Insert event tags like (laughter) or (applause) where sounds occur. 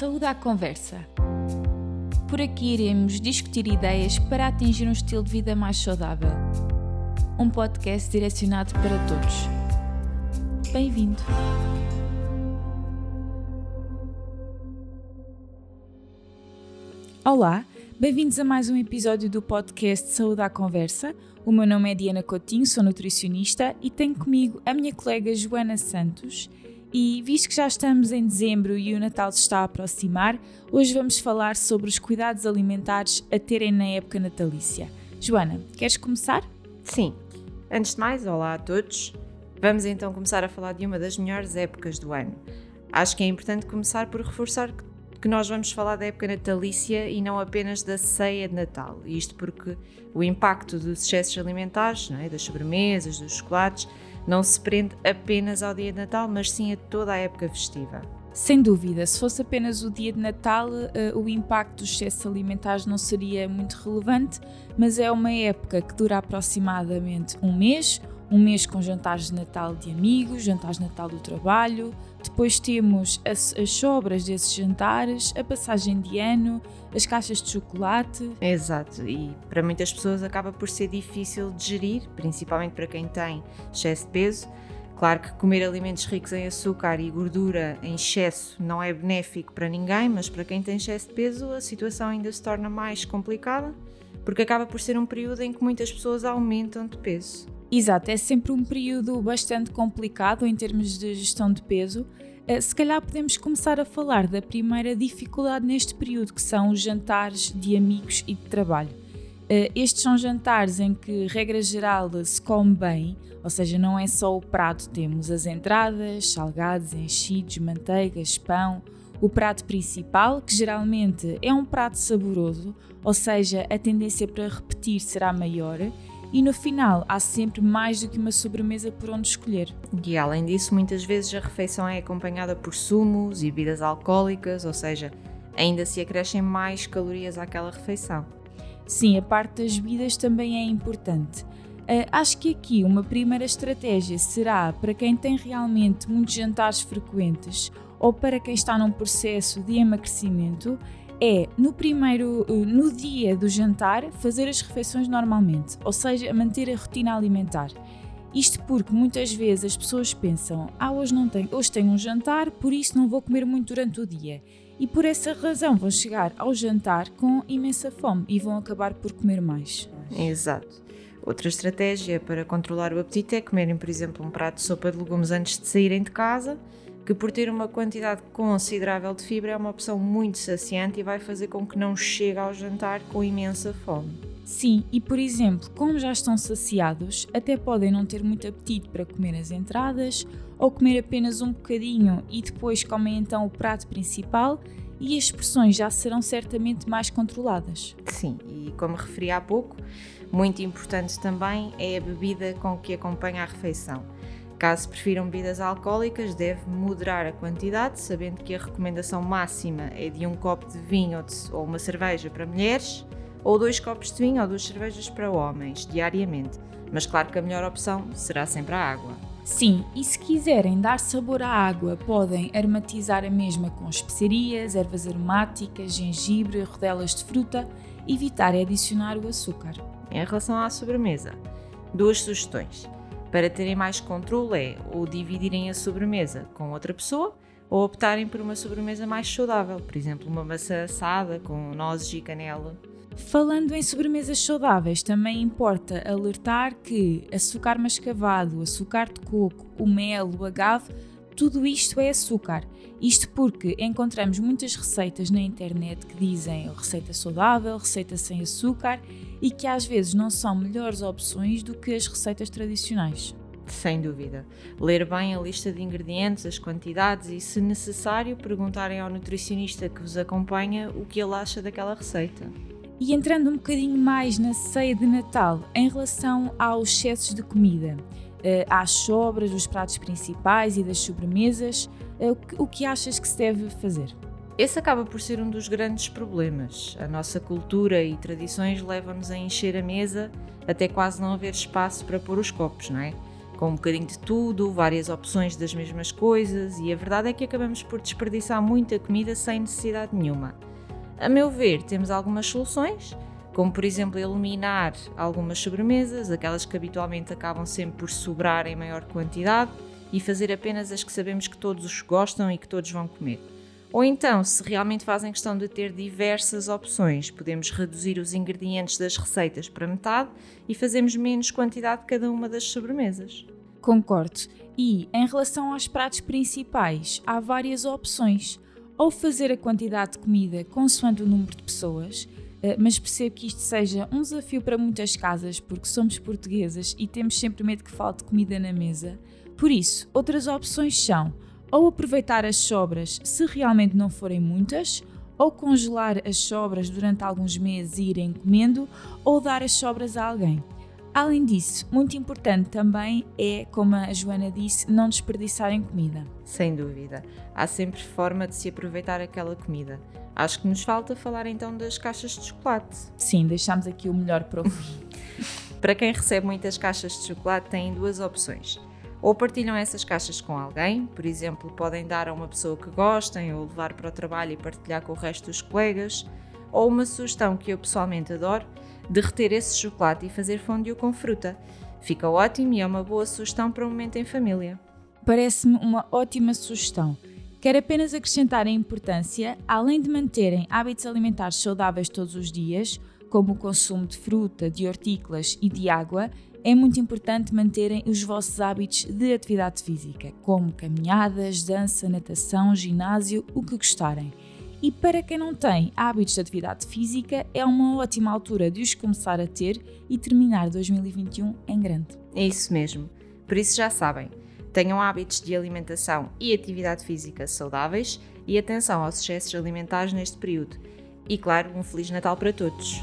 Saúde à Conversa. Por aqui iremos discutir ideias para atingir um estilo de vida mais saudável. Um podcast direcionado para todos. Bem-vindo! Olá, bem-vindos a mais um episódio do podcast Saúde à Conversa. O meu nome é Diana Coutinho, sou nutricionista e tenho comigo a minha colega Joana Santos. E visto que já estamos em dezembro e o Natal se está a aproximar, hoje vamos falar sobre os cuidados alimentares a terem na época natalícia. Joana, queres começar? Sim. Antes de mais, olá a todos. Vamos então começar a falar de uma das melhores épocas do ano. Acho que é importante começar por reforçar que nós vamos falar da época natalícia e não apenas da ceia de Natal. Isto porque o impacto dos excessos alimentares, é? das sobremesas, dos chocolates, não se prende apenas ao dia de Natal, mas sim a toda a época festiva. Sem dúvida, se fosse apenas o dia de Natal, uh, o impacto dos excessos alimentares não seria muito relevante, mas é uma época que dura aproximadamente um mês, um mês com jantares de Natal de amigos, jantares de Natal do trabalho, depois temos as, as, sobras desses jantares, a passagem de ano, as caixas de chocolate. Exato, e para muitas pessoas acaba por ser difícil de gerir, principalmente para quem tem excesso de peso. Claro que comer alimentos ricos em açúcar e gordura em excesso não é benéfico para ninguém, mas para quem tem excesso de peso a situação ainda se torna mais complicada, porque acaba por ser um período em que muitas pessoas aumentam de peso. Exato, é sempre um período bastante complicado em termos de gestão de peso. Eh, se calhar podemos começar a falar da primeira dificuldade neste período, que são os jantares de amigos e de trabalho. Eh, estes são jantares em que, regra geral, se come bem, ou seja, não é só o prato, temos as entradas, salgados, enchidos, manteigas, pão, o prato principal, que geralmente é um prato saboroso, ou seja, a tendência para repetir será maior, e no final há sempre mais do que uma sobremesa por onde escolher. E além disso, muitas vezes a refeição é acompanhada por sumos e bebidas alcoólicas, ou seja, ainda se acrescem mais calorias àquela refeição. Sim, a parte das bebidas também é importante. Uh, acho que aqui uma primeira estratégia será para quem tem realmente muitos jantares frequentes ou para quem está num processo de emagrecimento é no primeiro, eh, no dia do jantar, fazer as refeições normalmente, ou seja, manter a rotina alimentar. Isto porque muitas vezes as pessoas pensam: ah, hoje não tenho, hoje tenho um jantar, por isso não vou comer muito durante o dia. E por essa razão vão chegar ao jantar com imensa fome e vão acabar por comer mais. Exato. Outra estratégia para controlar o apetite é comerem, por exemplo, um prato de sopa de legumes antes de saírem de casa que por ter uma quantidade considerável de fibra é uma opção muito saciante e vai fazer com que não chegue ao jantar com imensa fome. Sim, e por exemplo, como já estão saciados, até podem não ter muito apetite para comer as entradas ou comer apenas um bocadinho e depois comem então o prato principal e as porções já serão certamente mais controladas. Sim, e como referi há pouco, muito importante também é a bebida com que acompanha a refeição. Caso prefiram bebidas alcoólicas, deve moderar a quantidade, sabendo que a recomendação máxima é de um copo de vinho ou uma cerveja para mulheres, ou dois copos de vinho ou duas cervejas para homens, diariamente. Mas claro que a melhor opção será sempre a água. Sim, e se quiserem dar sabor à água, podem aromatizar a mesma com especiarias, ervas aromáticas, gengibre, rodelas de fruta, evitar adicionar o açúcar. Em relação à sobremesa, duas sugestões. Para terem mais controle é ou dividirem a sobremesa com outra pessoa ou optarem por uma sobremesa mais saudável, por exemplo, uma maçã assada com nozes e canela. Falando em sobremesas saudáveis, também importa alertar que açúcar mascavado, açúcar de coco, o mel, o agave, tudo isto é açúcar. Isto porque encontramos muitas receitas na internet que dizem receita saudável, receita sem açúcar e que às vezes não são melhores opções do que as receitas tradicionais. Sem dúvida. Ler bem a lista de ingredientes, as quantidades e, se necessário, perguntarem ao nutricionista que vos acompanha o que ele acha daquela receita. E entrando um bocadinho mais na ceia de Natal, em relação aos excessos de comida, às sobras dos pratos principais e das sobremesas, eh, o que achas que se deve fazer? Esse acaba por ser um dos grandes problemas. A nossa cultura e tradições levam-nos a encher a mesa até quase não haver espaço para pôr os copos, não é? com um bocadinho de tudo, várias opções das mesmas coisas, e a verdade é que acabamos por desperdiçar muita comida sem necessidade nenhuma. A meu ver, temos algumas soluções, como por exemplo eliminar algumas sobremesas, aquelas que habitualmente acabam sempre por sobrar em maior quantidade, e fazer apenas as que sabemos que todos gostam e que todos vão comer. Ou então, se realmente fazem questão de ter diversas opções, podemos reduzir os ingredientes das receitas para metade e fazemos menos quantidade de cada uma das sobremesas. Concordo. E em relação aos pratos principais, há várias opções. Ou fazer a quantidade de comida consoante o número de pessoas, mas percebo que isto seja um desafio para muitas casas porque somos portuguesas e temos sempre medo que falte comida na mesa. Por isso, outras opções são ou aproveitar as sobras se realmente não forem muitas, ou congelar as sobras durante alguns meses e irem comendo, ou dar as sobras a alguém. Além disso, muito importante também é, como a Joana disse, não desperdiçarem comida. Sem dúvida. Há sempre forma de se aproveitar aquela comida. Acho que nos falta falar então das caixas de chocolate. Sim, deixamos aqui o melhor para o fim. (laughs) para quem recebe muitas caixas de chocolate, tem duas opções. Ou partilham essas caixas com alguém, por exemplo, podem dar a uma pessoa que gostem ou levar para o trabalho e partilhar com o resto dos colegas. Ou uma sugestão que eu pessoalmente adoro, derreter esse chocolate e fazer fondue com fruta. Fica ótimo e é uma boa sugestão para um momento em família. Parece-me uma ótima sugestão. Quero apenas acrescentar a importância, além de manterem hábitos alimentares saudáveis todos os dias, como o consumo de fruta, de hortícolas e de água, é muito importante manterem os vossos hábitos de atividade física, como caminhadas, dança, natação, ginásio, o que gostarem. E para quem não tem hábitos de atividade física, é uma ótima altura de os começar a ter e terminar 2021 em grande. É isso mesmo. Por isso já sabem, tenham hábitos de alimentação e atividade física saudáveis e atenção aos excessos alimentares neste período. E claro, um Feliz Natal para todos!